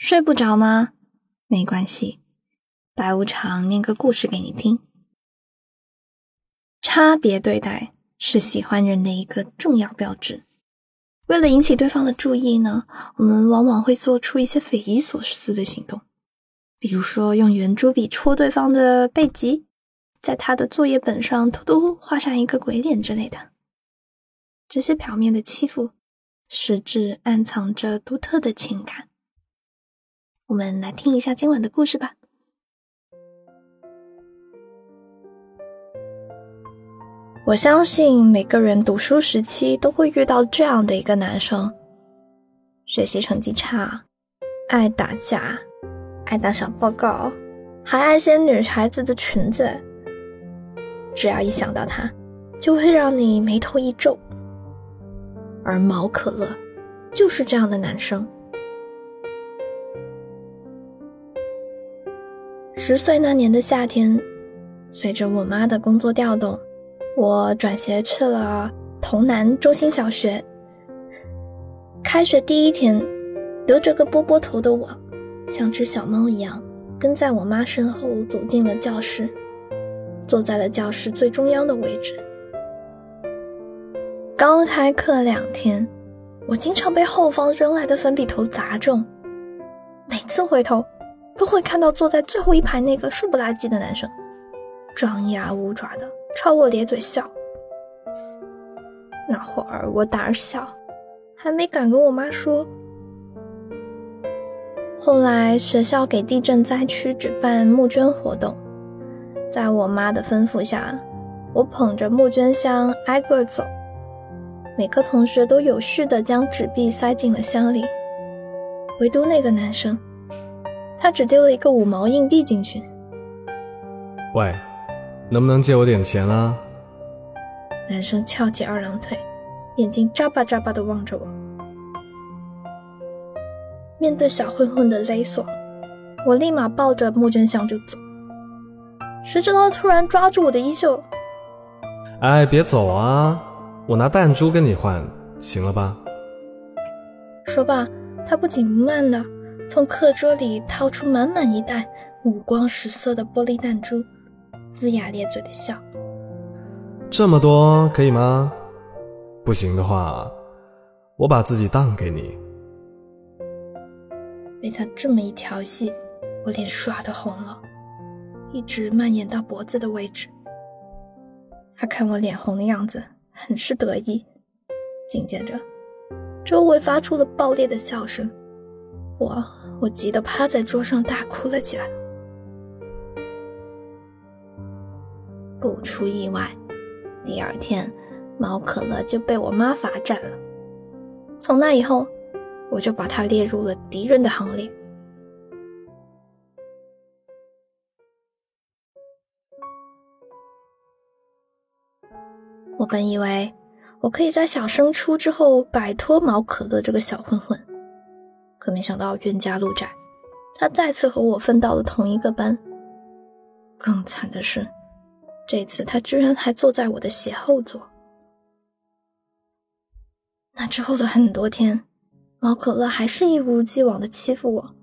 睡不着吗？没关系，白无常念个故事给你听。差别对待是喜欢人的一个重要标志。为了引起对方的注意呢，我们往往会做出一些匪夷所思的行动，比如说用圆珠笔戳对方的背脊，在他的作业本上偷偷画上一个鬼脸之类的。这些表面的欺负，实质暗藏着独特的情感。我们来听一下今晚的故事吧。我相信每个人读书时期都会遇到这样的一个男生：学习成绩差，爱打架，爱打小报告，还爱掀女孩子的裙子。只要一想到他，就会让你眉头一皱。而毛可乐就是这样的男生。十岁那年的夏天，随着我妈的工作调动，我转学去了潼南中心小学。开学第一天，留着个波波头的我，像只小猫一样跟在我妈身后走进了教室，坐在了教室最中央的位置。刚开课两天，我经常被后方扔来的粉笔头砸中，每次回头。都会看到坐在最后一排那个瘦不拉几的男生，张牙舞爪的朝我咧嘴笑。那会儿我胆小，还没敢跟我妈说。后来学校给地震灾区举办募捐活动，在我妈的吩咐下，我捧着募捐箱挨个走，每个同学都有序的将纸币塞进了箱里，唯独那个男生。他只丢了一个五毛硬币进去。喂，能不能借我点钱啊？男生翘起二郎腿，眼睛眨巴眨巴的望着我。面对小混混的勒索，我立马抱着募捐箱就走。谁知道他突然抓住我的衣袖。哎，别走啊！我拿弹珠跟你换，行了吧？说罢，他不紧不慢的。从课桌里掏出满满一袋五光十色的玻璃弹珠，龇牙咧嘴的笑。这么多可以吗？不行的话，我把自己当给你。被他这么一调戏，我脸唰的红了，一直蔓延到脖子的位置。他看我脸红的样子，很是得意。紧接着，周围发出了爆裂的笑声。我我急得趴在桌上大哭了起来。不出意外，第二天毛可乐就被我妈罚站了。从那以后，我就把他列入了敌人的行列。我本以为我可以在小升初之后摆脱毛可乐这个小混混。可没想到冤家路窄，他再次和我分到了同一个班。更惨的是，这次他居然还坐在我的斜后座。那之后的很多天，毛可乐还是一如既往的欺负我，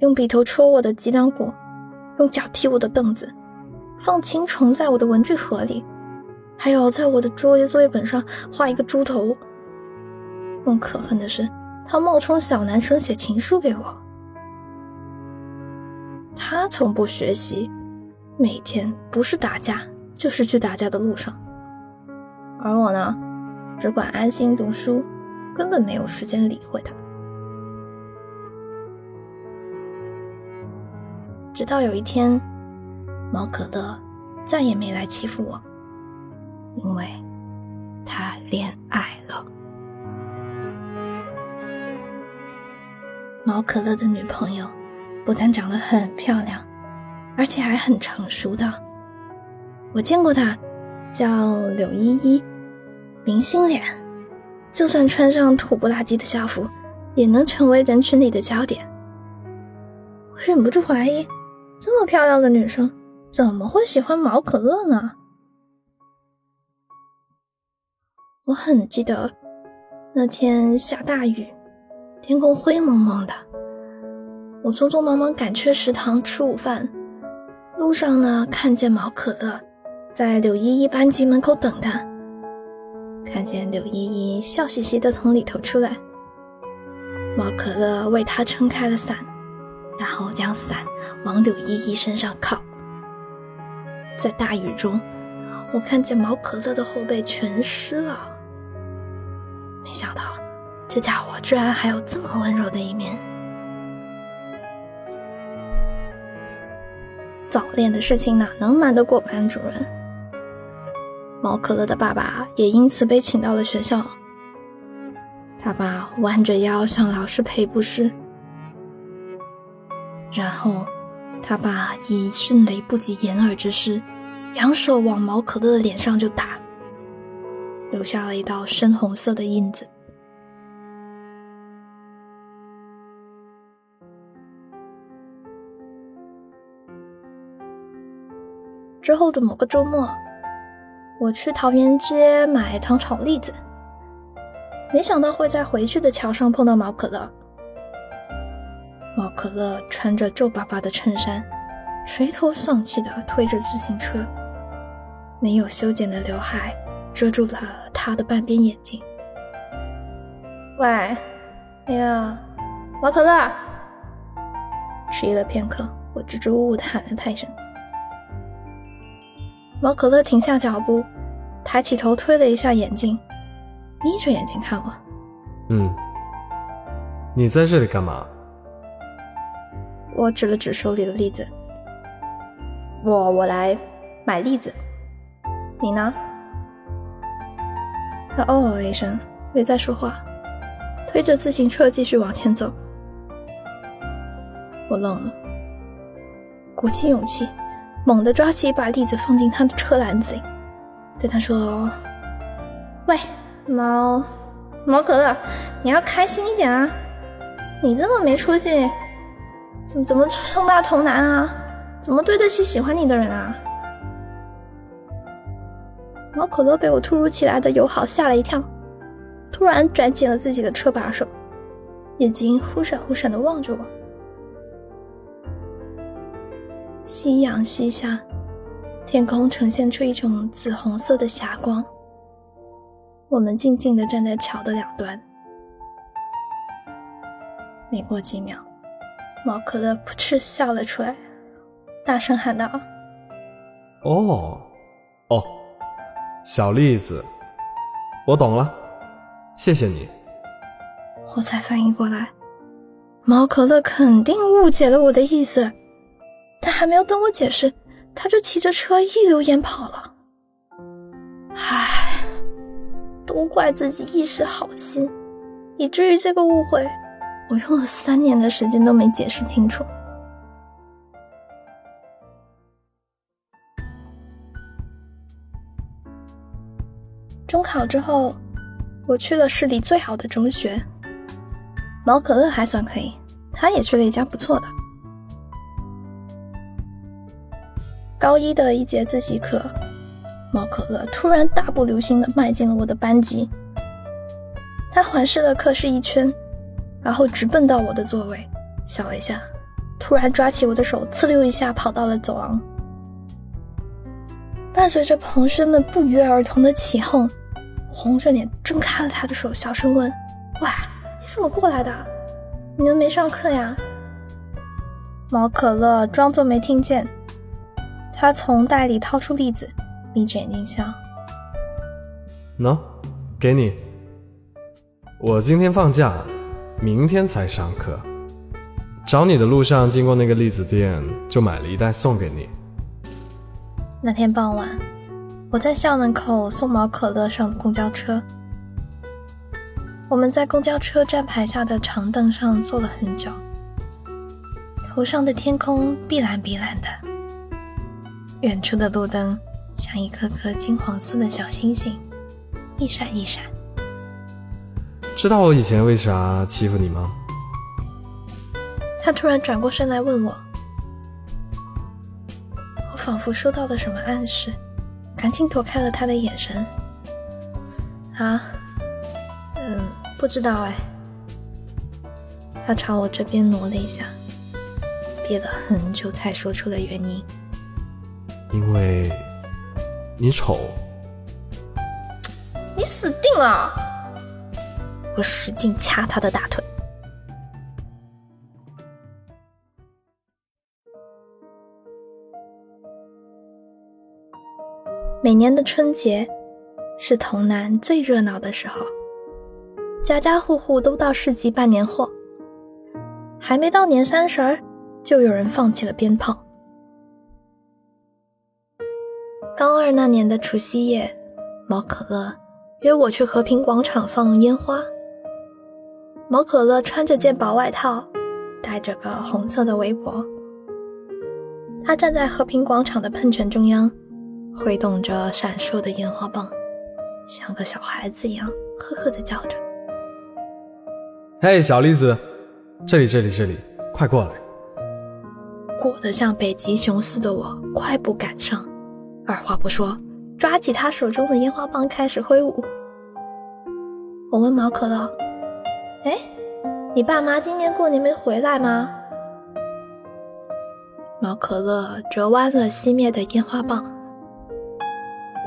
用笔头戳我的脊梁骨，用脚踢我的凳子，放青虫在我的文具盒里，还有在我的作业作业本上画一个猪头。更可恨的是。他冒充小男生写情书给我。他从不学习，每天不是打架就是去打架的路上。而我呢，只管安心读书，根本没有时间理会他。直到有一天，毛可乐再也没来欺负我，因为他恋爱了。毛可乐的女朋友不但长得很漂亮，而且还很成熟的。我见过她，叫柳依依，明星脸，就算穿上土不拉几的校服，也能成为人群里的焦点。我忍不住怀疑，这么漂亮的女生怎么会喜欢毛可乐呢？我很记得那天下大雨。天空灰蒙蒙的，我匆匆忙忙赶去食堂吃午饭，路上呢看见毛可乐在柳依依班级门口等他，看见柳依依笑嘻嘻的从里头出来，毛可乐为他撑开了伞，然后将伞往柳依依身上靠。在大雨中，我看见毛可乐的后背全湿了，没想到这家伙居然还有这么温柔的一面。早恋的事情哪能瞒得过班主任？毛可乐的爸爸也因此被请到了学校。他爸弯着腰向老师赔不是，然后他爸以迅雷不及掩耳之势，扬手往毛可乐的脸上就打，留下了一道深红色的印子。之后的某个周末，我去桃园街买糖炒栗子，没想到会在回去的桥上碰到毛可乐。毛可乐穿着皱巴巴的衬衫，垂头丧气地推着自行车，没有修剪的刘海遮住了他的半边眼睛。喂，那个毛可乐！迟疑了片刻，我支支吾吾地喊了他一声。毛可乐停下脚步，抬起头推了一下眼镜，眯着眼睛看我。嗯，你在这里干嘛？我指了指手里的栗子。我我来买栗子。你呢？他哦了一声，没再说话，推着自行车继续往前走。我愣了，鼓起勇气。猛地抓起一把栗子，放进他的车篮子里，对他说：“喂，猫，猫可乐，你要开心一点啊！你这么没出息，怎么怎么称霸童男啊？怎么对得起喜欢你的人啊？”猫可乐被我突如其来的友好吓了一跳，突然转紧了自己的车把手，眼睛忽闪忽闪的望着我。夕阳西下，天空呈现出一种紫红色的霞光。我们静静地站在桥的两端。没过几秒，毛可乐扑哧笑了出来，大声喊道：“哦，哦，小栗子，我懂了，谢谢你。”我才反应过来，毛可乐肯定误解了我的意思。他还没有等我解释，他就骑着车一溜烟跑了。唉，都怪自己一时好心，以至于这个误会，我用了三年的时间都没解释清楚。中考之后，我去了市里最好的中学。毛可乐还算可以，他也去了一家不错的。高一的一节自习课，毛可乐突然大步流星地迈进了我的班级。他环视了课室一圈，然后直奔到我的座位，笑了一下，突然抓起我的手，呲溜一下跑到了走廊。伴随着同学们不约而同的起哄，红着脸挣开了他的手，小声问：“喂，你怎么过来的？你们没上课呀？”毛可乐装作没听见。他从袋里掏出栗子，眯着眼睛笑。喏，给你。我今天放假，明天才上课。找你的路上经过那个栗子店，就买了一袋送给你。那天傍晚，我在校门口送毛可乐上公交车。我们在公交车站牌下的长凳上坐了很久，头上的天空碧蓝碧蓝的。远处的路灯像一颗颗金黄色的小星星，一闪一闪。知道我以前为啥欺负你吗？他突然转过身来问我，我仿佛收到了什么暗示，赶紧躲开了他的眼神。啊，嗯，不知道哎。他朝我这边挪了一下，憋了很久才说出了原因。因为你丑。你死定了！我使劲掐他的大腿。每年的春节是童南最热闹的时候，家家户户都到市集办年货。还没到年三十儿，就有人放起了鞭炮。高二那年的除夕夜，毛可乐约我去和平广场放烟花。毛可乐穿着件薄外套，戴着个红色的围脖，他站在和平广场的喷泉中央，挥动着闪烁的烟花棒，像个小孩子一样呵呵地叫着：“嘿，小栗子！”这里，这里，这里，快过来！裹得像北极熊似的我快步赶上，二话不说，抓起他手中的烟花棒开始挥舞。我问毛可乐：“哎，你爸妈今年过年没回来吗？”毛可乐折弯了熄灭的烟花棒。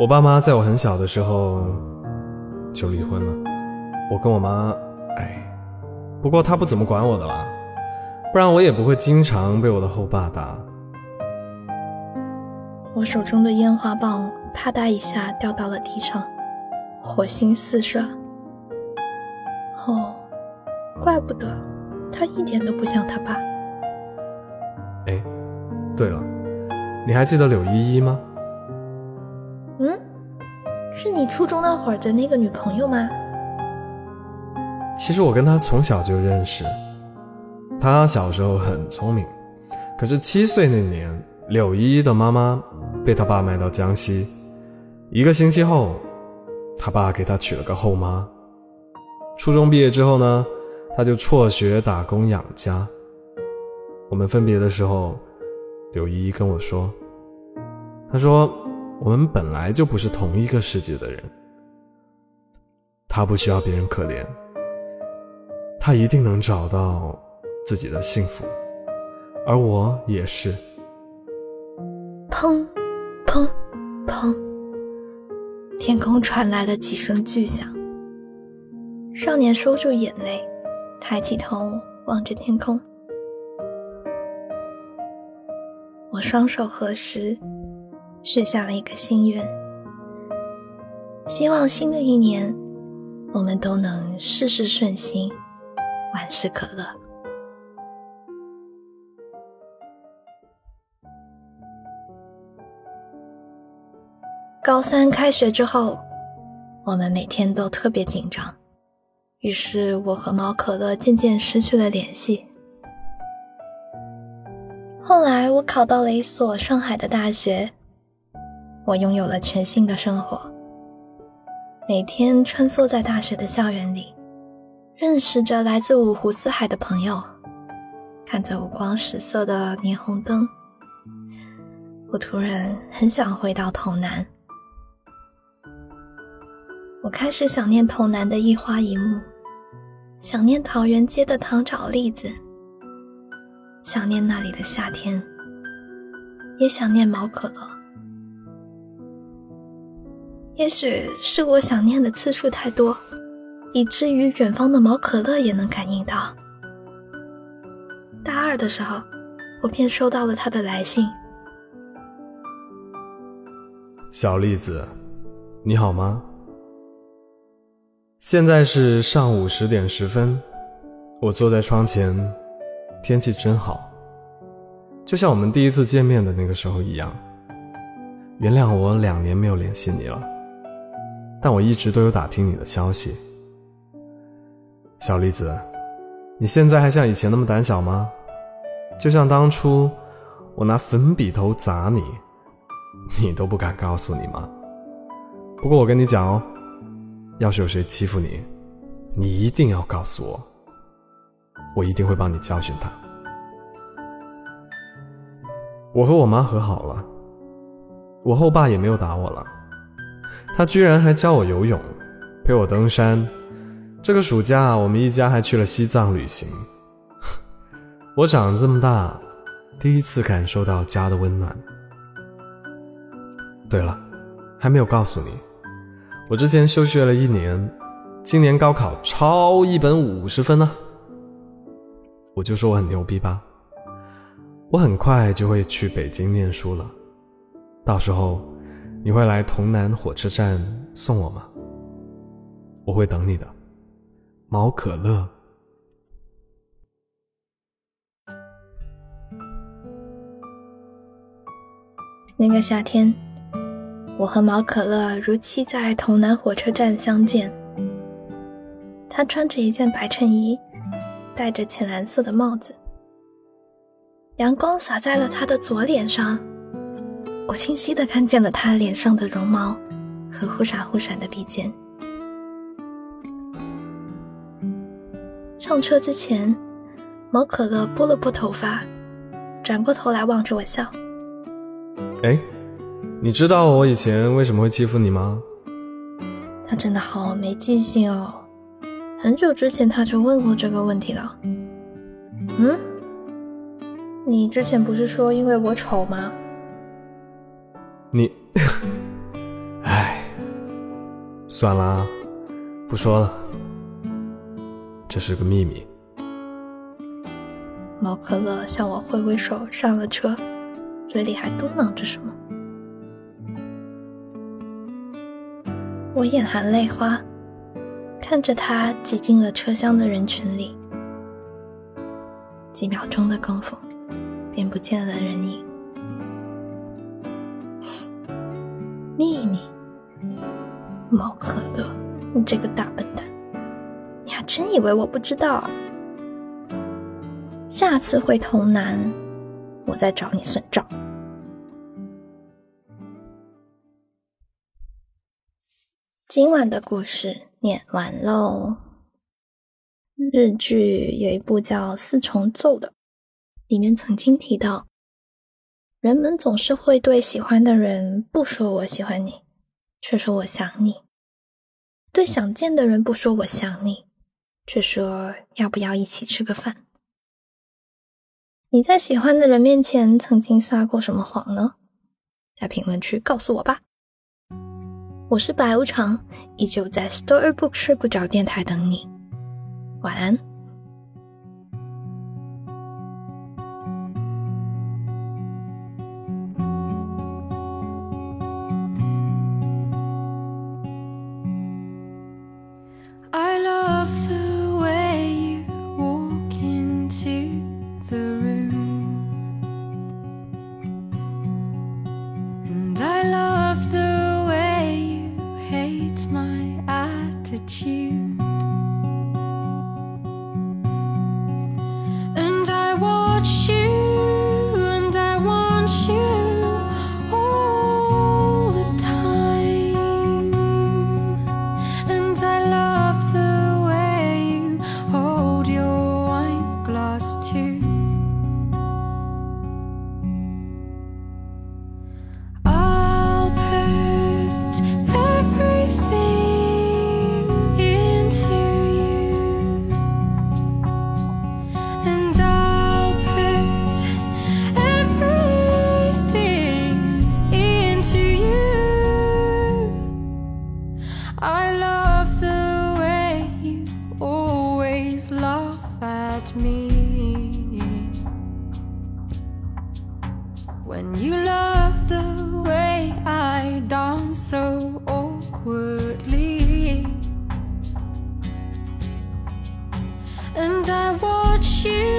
我爸妈在我很小的时候就离婚了，我跟我妈，哎。不过他不怎么管我的啦，不然我也不会经常被我的后爸打。我手中的烟花棒啪嗒一下掉到了地上，火星四射。哦，怪不得他一点都不像他爸。哎，对了，你还记得柳依依吗？嗯，是你初中那会儿的那个女朋友吗？其实我跟她从小就认识，她小时候很聪明，可是七岁那年，柳依依的妈妈被他爸卖到江西，一个星期后，他爸给他娶了个后妈。初中毕业之后呢，他就辍学打工养家。我们分别的时候，柳依依跟我说：“他说我们本来就不是同一个世界的人，他不需要别人可怜。”他一定能找到自己的幸福，而我也是。砰，砰，砰！天空传来了几声巨响。少年收住眼泪，抬起头望着天空。我双手合十，许下了一个心愿，希望新的一年，我们都能事事顺心。万事可乐。高三开学之后，我们每天都特别紧张，于是我和毛可乐渐渐失去了联系。后来我考到了一所上海的大学，我拥有了全新的生活，每天穿梭在大学的校园里。认识着来自五湖四海的朋友，看着五光十色的霓虹灯，我突然很想回到童南。我开始想念童南的一花一木，想念桃园街的糖炒栗子，想念那里的夏天，也想念毛可乐。也许是我想念的次数太多。以至于远方的毛可乐也能感应到。大二的时候，我便收到了他的来信。小栗子，你好吗？现在是上午十点十分，我坐在窗前，天气真好，就像我们第一次见面的那个时候一样。原谅我两年没有联系你了，但我一直都有打听你的消息。小栗子，你现在还像以前那么胆小吗？就像当初我拿粉笔头砸你，你都不敢告诉你吗？不过我跟你讲哦，要是有谁欺负你，你一定要告诉我，我一定会帮你教训他。我和我妈和好了，我后爸也没有打我了，他居然还教我游泳，陪我登山。这个暑假，我们一家还去了西藏旅行。我长这么大，第一次感受到家的温暖。对了，还没有告诉你，我之前休学了一年，今年高考超一本五十分呢。我就说我很牛逼吧。我很快就会去北京念书了，到时候你会来潼南火车站送我吗？我会等你的，毛可乐。那个夏天，我和毛可乐如期在潼南火车站相见。他穿着一件白衬衣，戴着浅蓝色的帽子。阳光洒在了他的左脸上，我清晰的看见了他脸上的绒毛和忽闪忽闪的鼻尖。上车之前，毛可乐拨了拨头发，转过头来望着我笑。哎，你知道我以前为什么会欺负你吗？他真的好没记性哦，很久之前他就问过这个问题了。嗯？你之前不是说因为我丑吗？你，哎，算了，不说了，这是个秘密。毛可乐向我挥挥手，上了车，嘴里还嘟囔着什么。我眼含泪花，看着他挤进了车厢的人群里，几秒钟的功夫。便不见了人影。秘密，毛可乐，你这个大笨蛋，你还真以为我不知道？下次回潼南，我再找你算账。今晚的故事念完喽。日剧有一部叫《四重奏》的。里面曾经提到，人们总是会对喜欢的人不说“我喜欢你”，却说“我想你”；对想见的人不说“我想你”，却说“要不要一起吃个饭”。你在喜欢的人面前曾经撒过什么谎呢？在评论区告诉我吧。我是白无常，依旧在 Storybook 睡不着电台等你。晚安。she